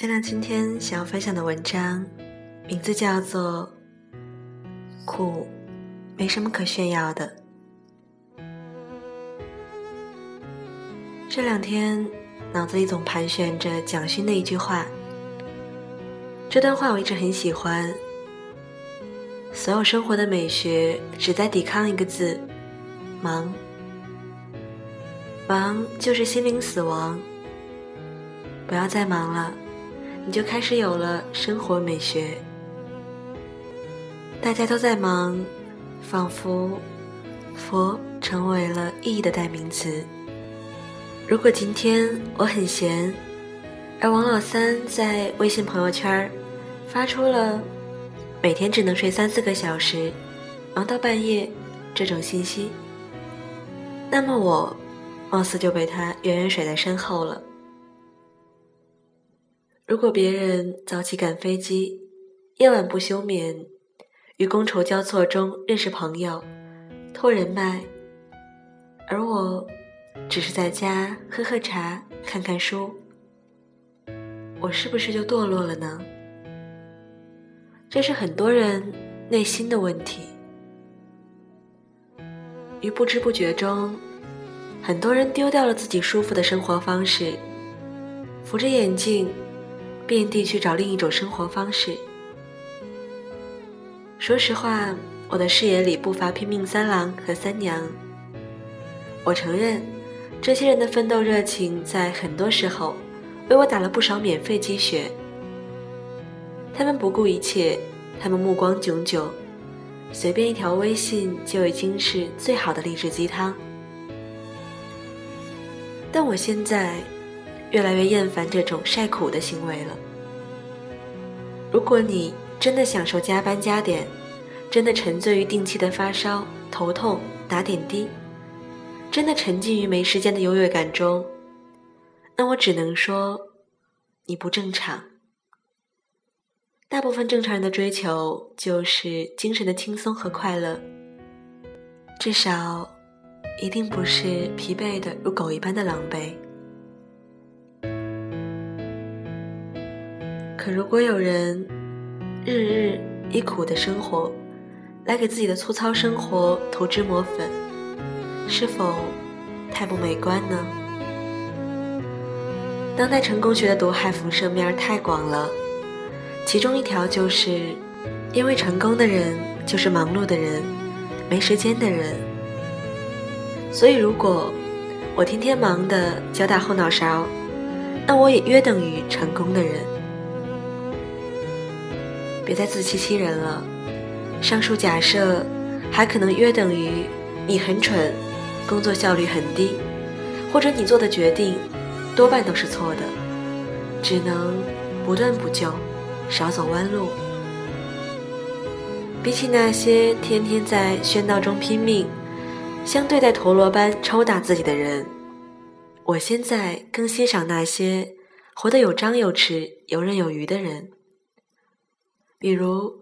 月亮今天想要分享的文章，名字叫做《苦没什么可炫耀的》。这两天脑子里总盘旋着蒋勋的一句话，这段话我一直很喜欢。所有生活的美学，只在抵抗一个字：忙。忙就是心灵死亡。不要再忙了。你就开始有了生活美学。大家都在忙，仿佛佛成为了意义的代名词。如果今天我很闲，而王老三在微信朋友圈发出了每天只能睡三四个小时，忙到半夜这种信息，那么我貌似就被他远远甩在身后了。如果别人早起赶飞机，夜晚不休眠，于觥筹交错中认识朋友，托人脉，而我只是在家喝喝茶、看看书，我是不是就堕落了呢？这是很多人内心的问题。于不知不觉中，很多人丢掉了自己舒服的生活方式，扶着眼镜。遍地去找另一种生活方式。说实话，我的视野里不乏拼命三郎和三娘。我承认，这些人的奋斗热情在很多时候为我打了不少免费鸡血。他们不顾一切，他们目光炯炯，随便一条微信就已经是最好的励志鸡汤。但我现在。越来越厌烦这种晒苦的行为了。如果你真的享受加班加点，真的沉醉于定期的发烧、头痛、打点滴，真的沉浸于没时间的优越感中，那我只能说，你不正常。大部分正常人的追求就是精神的轻松和快乐，至少，一定不是疲惫的如狗一般的狼狈。如果有人日日以苦的生活来给自己的粗糙生活涂脂抹粉，是否太不美观呢？当代成功学的毒害辐射面太广了，其中一条就是，因为成功的人就是忙碌的人，没时间的人。所以，如果我天天忙的脚打后脑勺，那我也约等于成功的人。别再自欺欺人了。上述假设还可能约等于你很蠢，工作效率很低，或者你做的决定多半都是错的，只能不断补救，少走弯路。比起那些天天在喧闹中拼命，像对待陀螺般抽打自己的人，我现在更欣赏那些活得有张有弛、游刃有余的人。比如，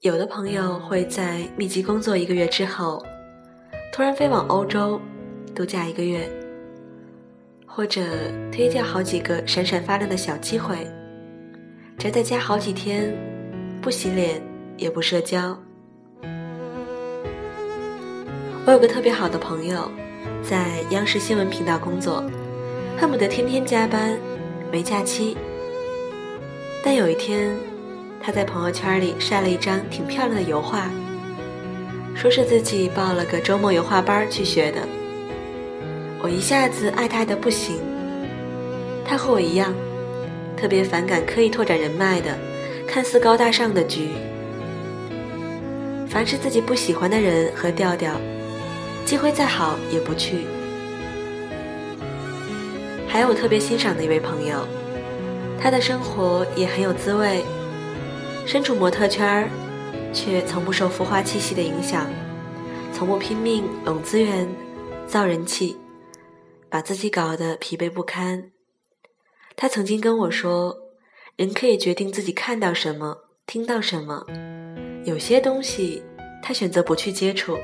有的朋友会在密集工作一个月之后，突然飞往欧洲度假一个月，或者推掉好几个闪闪发亮的小机会，宅在家好几天，不洗脸也不社交。我有个特别好的朋友，在央视新闻频道工作，恨不得天天加班，没假期。但有一天。他在朋友圈里晒了一张挺漂亮的油画，说是自己报了个周末油画班去学的。我一下子爱他爱的不行。他和我一样，特别反感刻意拓展人脉的、看似高大上的局。凡是自己不喜欢的人和调调，机会再好也不去。还有我特别欣赏的一位朋友，他的生活也很有滋味。身处模特圈儿，却从不受浮华气息的影响，从不拼命拢资源、造人气，把自己搞得疲惫不堪。他曾经跟我说：“人可以决定自己看到什么、听到什么，有些东西他选择不去接触，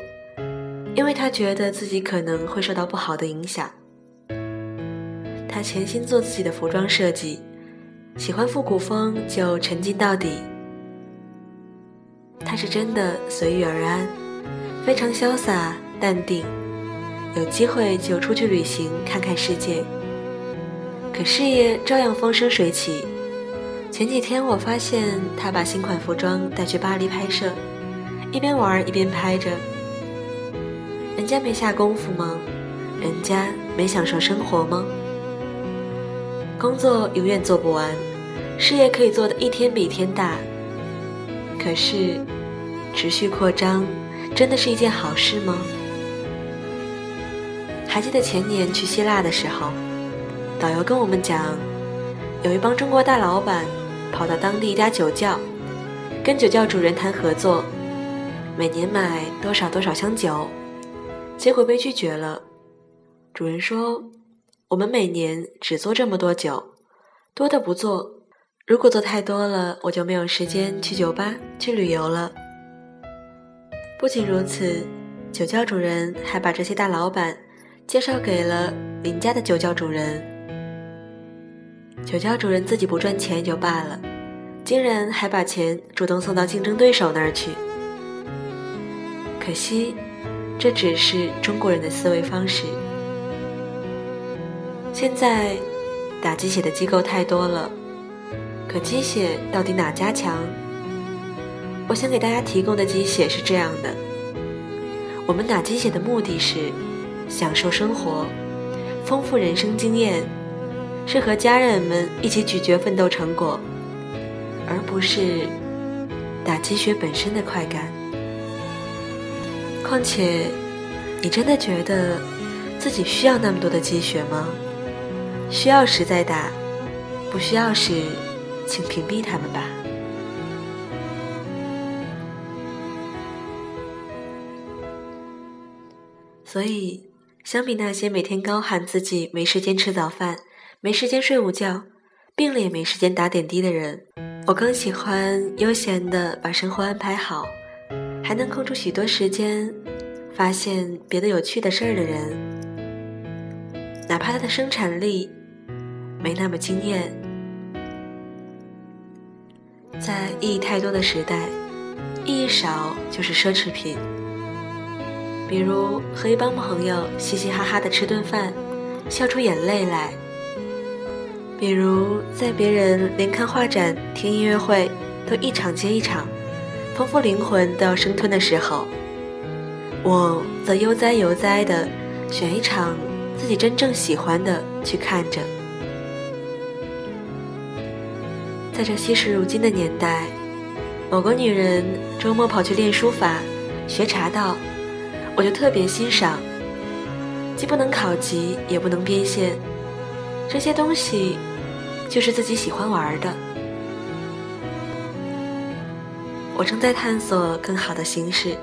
因为他觉得自己可能会受到不好的影响。”他潜心做自己的服装设计，喜欢复古风就沉浸到底。他是真的随遇而安，非常潇洒淡定，有机会就出去旅行看看世界。可事业照样风生水起。前几天我发现他把新款服装带去巴黎拍摄，一边玩一边拍着。人家没下功夫吗？人家没享受生活吗？工作永远做不完，事业可以做的一天比一天大。可是，持续扩张真的是一件好事吗？还记得前年去希腊的时候，导游跟我们讲，有一帮中国大老板。跑到当地一家酒窖，跟酒窖主人谈合作，每年买多少多少箱酒，结果被拒绝了。主人说：“我们每年只做这么多酒，多的不做。如果做太多了，我就没有时间去酒吧、去旅游了。”不仅如此，酒窖主人还把这些大老板介绍给了邻家的酒窖主人。酒窖主人自己不赚钱也就罢了，竟然还把钱主动送到竞争对手那儿去。可惜，这只是中国人的思维方式。现在，打鸡血的机构太多了，可鸡血到底哪家强？我想给大家提供的鸡血是这样的：我们打鸡血的目的是享受生活，丰富人生经验。是和家人们一起咀嚼奋斗成果，而不是打鸡血本身的快感。况且，你真的觉得自己需要那么多的鸡血吗？需要时再打，不需要时，请屏蔽他们吧。所以，相比那些每天高喊自己没时间吃早饭，没时间睡午觉，病了也没时间打点滴的人，我更喜欢悠闲的把生活安排好，还能空出许多时间，发现别的有趣的事儿的人。哪怕他的生产力没那么惊艳，在意义太多的时代，意义少就是奢侈品。比如和一帮朋友嘻嘻哈哈的吃顿饭，笑出眼泪来。比如，在别人连看画展、听音乐会都一场接一场，仿佛灵魂都要生吞的时候，我则悠哉悠哉的选一场自己真正喜欢的去看着。在这惜时如金的年代，某个女人周末跑去练书法、学茶道，我就特别欣赏。既不能考级，也不能变现，这些东西。就是自己喜欢玩的。我正在探索更好的形式，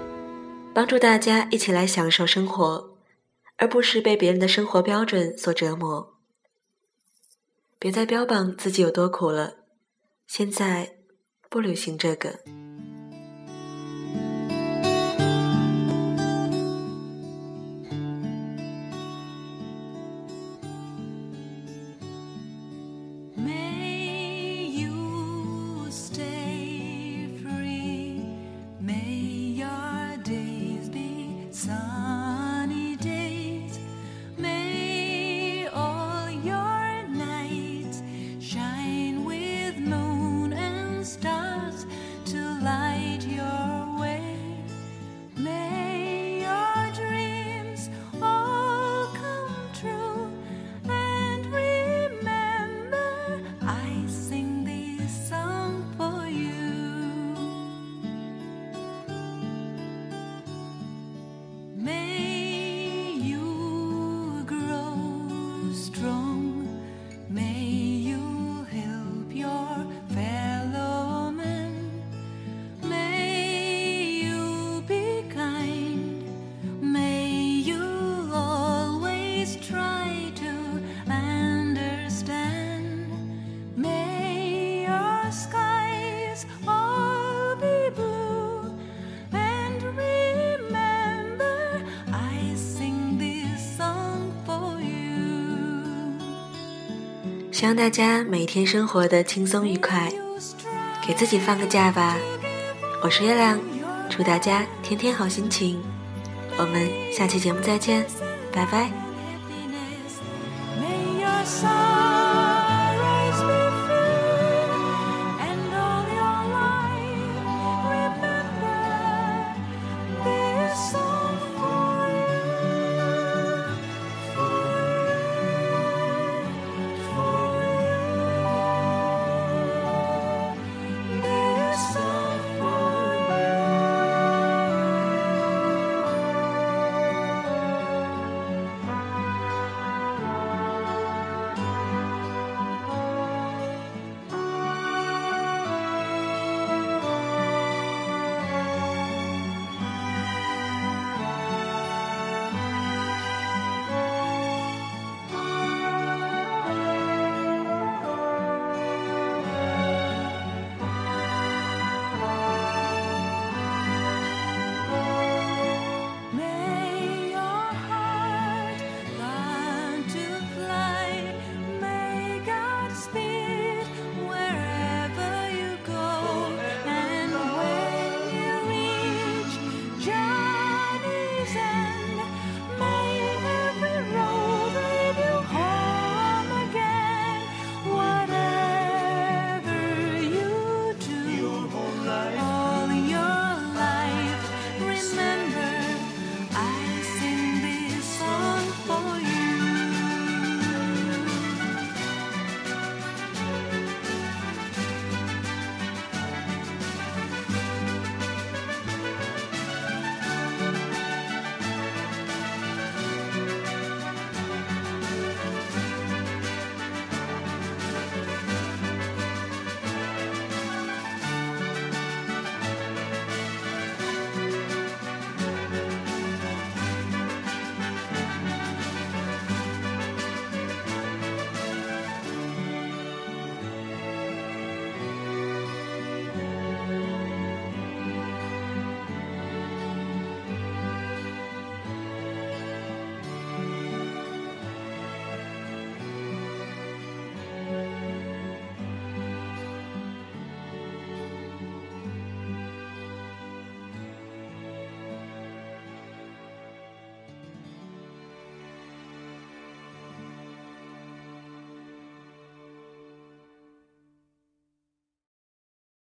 帮助大家一起来享受生活，而不是被别人的生活标准所折磨。别再标榜自己有多苦了，现在不流行这个。希望大家每天生活的轻松愉快，给自己放个假吧。我是月亮，祝大家天天好心情。我们下期节目再见，拜拜。